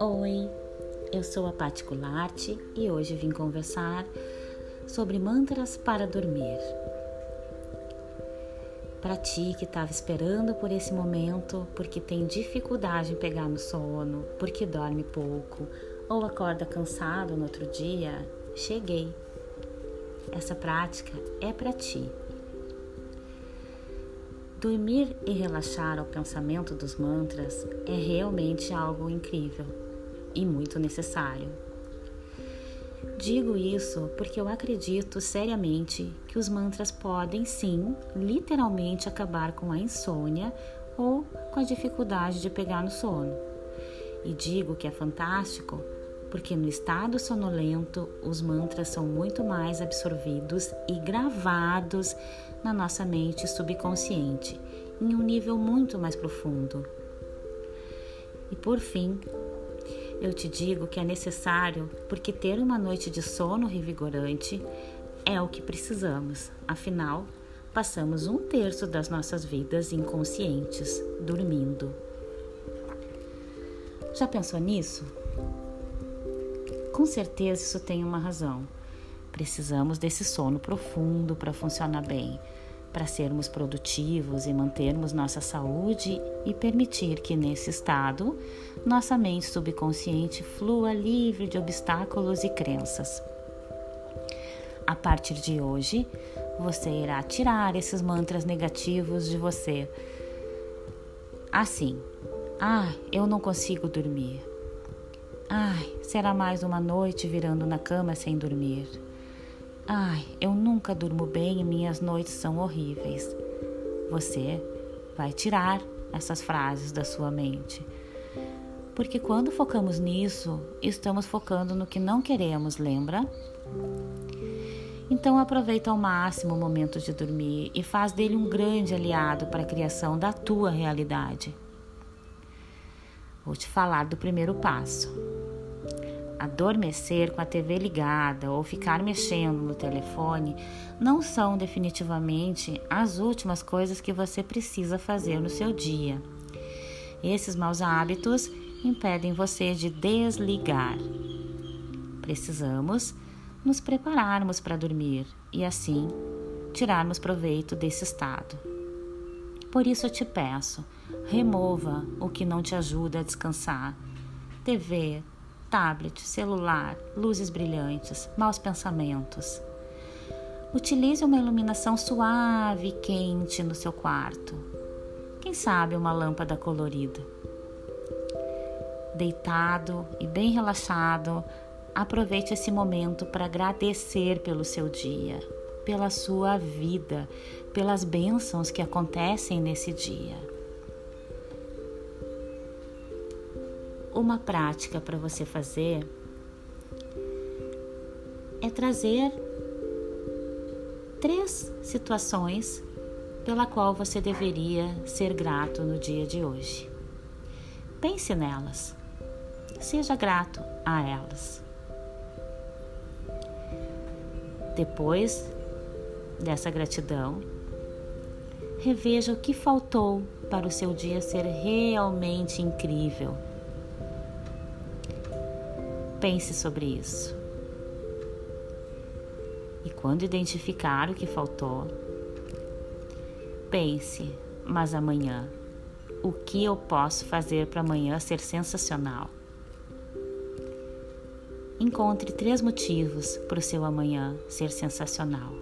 Oi, eu sou a Pati Cularte e hoje vim conversar sobre mantras para dormir. Para ti que estava esperando por esse momento, porque tem dificuldade em pegar no sono, porque dorme pouco ou acorda cansado no outro dia, cheguei. Essa prática é para ti. Dormir e relaxar ao pensamento dos mantras é realmente algo incrível e muito necessário. Digo isso porque eu acredito seriamente que os mantras podem sim, literalmente acabar com a insônia ou com a dificuldade de pegar no sono. E digo que é fantástico porque no estado sonolento os mantras são muito mais absorvidos e gravados na nossa mente subconsciente, em um nível muito mais profundo. E por fim, eu te digo que é necessário porque ter uma noite de sono revigorante é o que precisamos. Afinal, passamos um terço das nossas vidas inconscientes, dormindo. Já pensou nisso? Com certeza isso tem uma razão. Precisamos desse sono profundo para funcionar bem para sermos produtivos e mantermos nossa saúde e permitir que nesse estado nossa mente subconsciente flua livre de obstáculos e crenças. A partir de hoje, você irá tirar esses mantras negativos de você. Assim, ah, eu não consigo dormir. Ai, será mais uma noite virando na cama sem dormir. Ai, eu nunca durmo bem e minhas noites são horríveis. Você vai tirar essas frases da sua mente. Porque quando focamos nisso, estamos focando no que não queremos, lembra? Então aproveita ao máximo o momento de dormir e faz dele um grande aliado para a criação da tua realidade. Vou te falar do primeiro passo adormecer com a TV ligada ou ficar mexendo no telefone não são definitivamente as últimas coisas que você precisa fazer no seu dia. Esses maus hábitos impedem você de desligar. Precisamos nos prepararmos para dormir e assim tirarmos proveito desse estado. Por isso eu te peço, remova o que não te ajuda a descansar. TV, tablet, celular, luzes brilhantes, maus pensamentos. Utilize uma iluminação suave e quente no seu quarto. Quem sabe uma lâmpada colorida. Deitado e bem relaxado, aproveite esse momento para agradecer pelo seu dia, pela sua vida, pelas bênçãos que acontecem nesse dia. Uma prática para você fazer é trazer três situações pela qual você deveria ser grato no dia de hoje. Pense nelas. Seja grato a elas. Depois dessa gratidão, reveja o que faltou para o seu dia ser realmente incrível Pense sobre isso. E quando identificar o que faltou, pense, mas amanhã, o que eu posso fazer para amanhã ser sensacional? Encontre três motivos para o seu amanhã ser sensacional.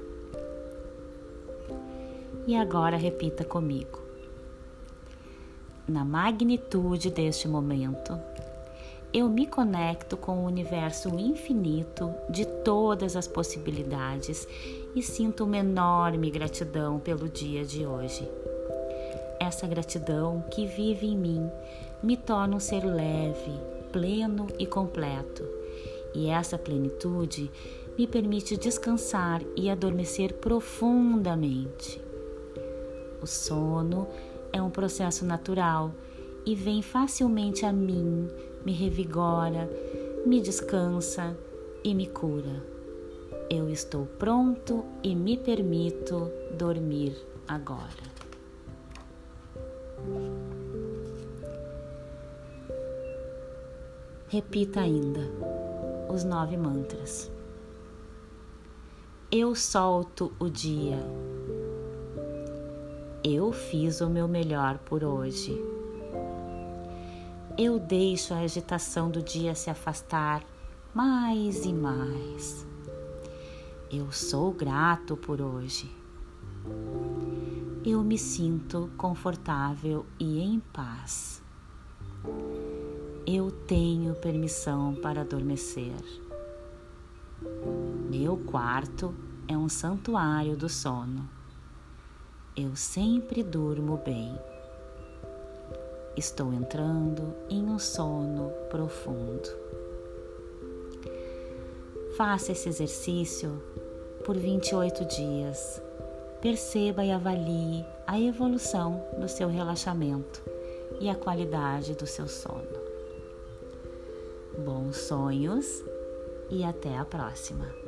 E agora repita comigo. Na magnitude deste momento, eu me conecto com o universo infinito de todas as possibilidades e sinto uma enorme gratidão pelo dia de hoje. Essa gratidão que vive em mim me torna um ser leve, pleno e completo. E essa plenitude me permite descansar e adormecer profundamente. O sono é um processo natural e vem facilmente a mim, me revigora, me descansa e me cura. Eu estou pronto e me permito dormir agora. Repita ainda os nove mantras. Eu solto o dia. Eu fiz o meu melhor por hoje. Eu deixo a agitação do dia se afastar mais e mais. Eu sou grato por hoje. Eu me sinto confortável e em paz. Eu tenho permissão para adormecer. Meu quarto é um santuário do sono. Eu sempre durmo bem. Estou entrando em um sono profundo. Faça esse exercício por 28 dias. Perceba e avalie a evolução do seu relaxamento e a qualidade do seu sono. Bons sonhos e até a próxima!